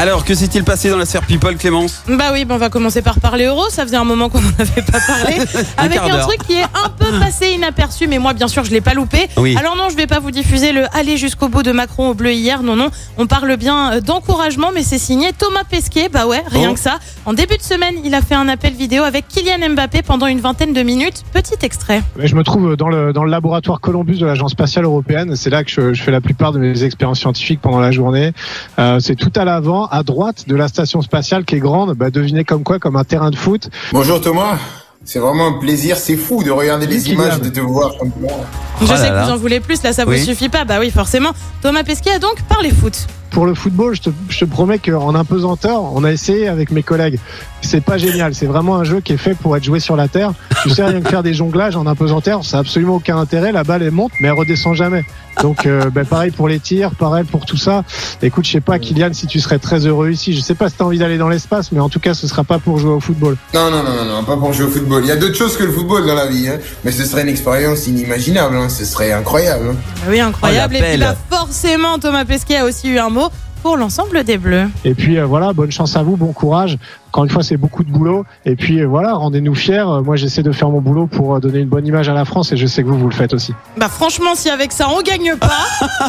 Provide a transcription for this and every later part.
Alors, que s'est-il passé dans la sphère People, Clémence Bah oui, bah on va commencer par parler euro. Ça faisait un moment qu'on n'en avait pas parlé. avec un truc qui est un peu passé inaperçu, mais moi, bien sûr, je l'ai pas loupé. Oui. Alors non, je vais pas vous diffuser le aller jusqu'au bout de Macron au bleu hier. Non, non. On parle bien euh, d'encouragement, mais c'est signé Thomas Pesquet. Bah ouais, rien Oh. que ça. En début de semaine, il a fait un appel vidéo avec Kylian Mbappé pendant une vingtaine de minutes. Petit extrait. Mais Je me trouve dans le, dans le laboratoire Columbus de l'Agence spatiale européenne. C'est là que je, je fais la plupart de mes expériences scientifiques pendant la journée. Euh, c'est tout à l'avant, à droite de la station spatiale qui est grande. Bah, devinez comme quoi, comme un terrain de foot. Bonjour Thomas, c'est vraiment un plaisir, c'est fou de regarder les images, de te voir comme ça. Je Oh sais là que là. vous en voulez plus. Là, ça Oui. vous suffit pas. Bah oui, forcément. Thomas Pesquet a donc parlé foot. Pour le football, je te, je te promets qu'en impesanteur, on a essayé avec mes collègues. C'est pas génial. C'est vraiment un jeu qui est fait pour être joué sur la terre. Tu sais rien que faire des jonglages en impesanteur, ça a absolument aucun intérêt. La balle elle monte, mais elle redescend jamais. Donc, euh, ben, pareil pour les tirs, pareil pour tout ça. Écoute, je sais pas, Kylian, si tu serais très heureux ici. Je sais pas si t'as envie d'aller dans l'espace, mais en tout cas, ce sera pas pour jouer au football. Non, non, non, non, non, pas pour jouer au football. Il y a d'autres choses que le football dans la vie, hein. mais ce serait une expérience inimaginable, hein. ce serait incroyable. hein. Bah oui, incroyable. Oh, Et puis bah, forcément, Thomas Pesquet a aussi eu un mot pour l'ensemble des Bleus. Et puis euh, voilà, bonne chance à vous, bon courage. Encore une fois, c'est beaucoup de boulot. Et puis euh, voilà, rendez-nous fiers. Euh, Moi, j'essaie de faire mon boulot pour donner une bonne image à la France, et je sais que vous, vous le faites aussi. Bah franchement, si avec ça on gagne pas,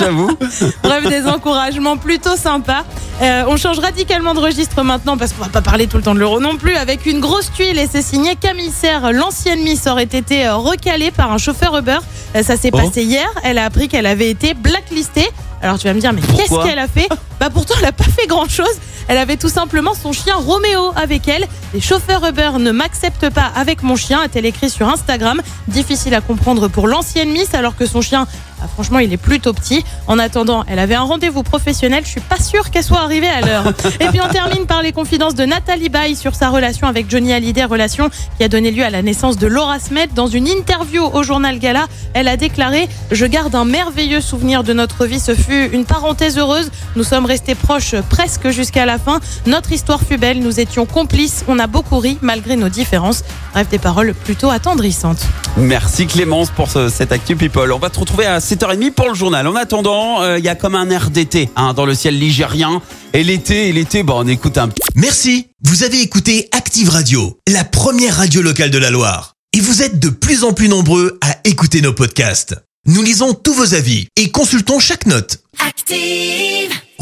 J'avoue. bref, des encouragements plutôt sympas. Euh, on change radicalement de registre maintenant parce qu'on va pas parler tout le temps de l'euro non plus. Avec une grosse tuile et c'est signé Camille Serre, l'ancienne Miss aurait été recalée par un chauffeur Uber. Ça s'est Oh. passé hier. Elle a appris qu'elle avait été blacklistée. Alors tu vas me dire, mais qu'est-ce qu'elle a fait? Bah pourtant, elle a pas fait grand-chose. Elle avait tout simplement son chien Roméo avec elle. Les chauffeurs Uber ne m'acceptent pas avec mon chien, a-t-elle écrit sur Instagram. Difficile à comprendre pour l'ancienne Miss alors que son chien, bah, franchement, il est plutôt petit. En attendant, elle avait un rendez-vous professionnel. Je suis pas sûre qu'elle soit arrivée à l'heure. Et puis on termine par les confidences de Nathalie Baye sur sa relation avec Johnny Hallyday, relation qui a donné lieu à la naissance de Laura Smet. Dans une interview au journal Gala, elle a déclaré Je garde un merveilleux souvenir de notre vie. Ce fut une parenthèse heureuse. Nous sommes restés proches presque jusqu'à la fin. Notre histoire fut belle. Nous étions complices. On a beaucoup ri malgré nos différences. Bref, des paroles plutôt attendrissantes. Merci Clémence pour ce- cette Actu People. On va te retrouver à 7h30 pour le journal. En attendant, euh, il y a comme un air d'été hein, dans le ciel ligérien. Et l'été, et l'été, bon, on écoute un Merci, vous avez écouté Active Radio, la première radio locale de la Loire. Et vous êtes de plus en plus nombreux à écouter nos podcasts. Nous lisons tous vos avis et consultons chaque note. Active.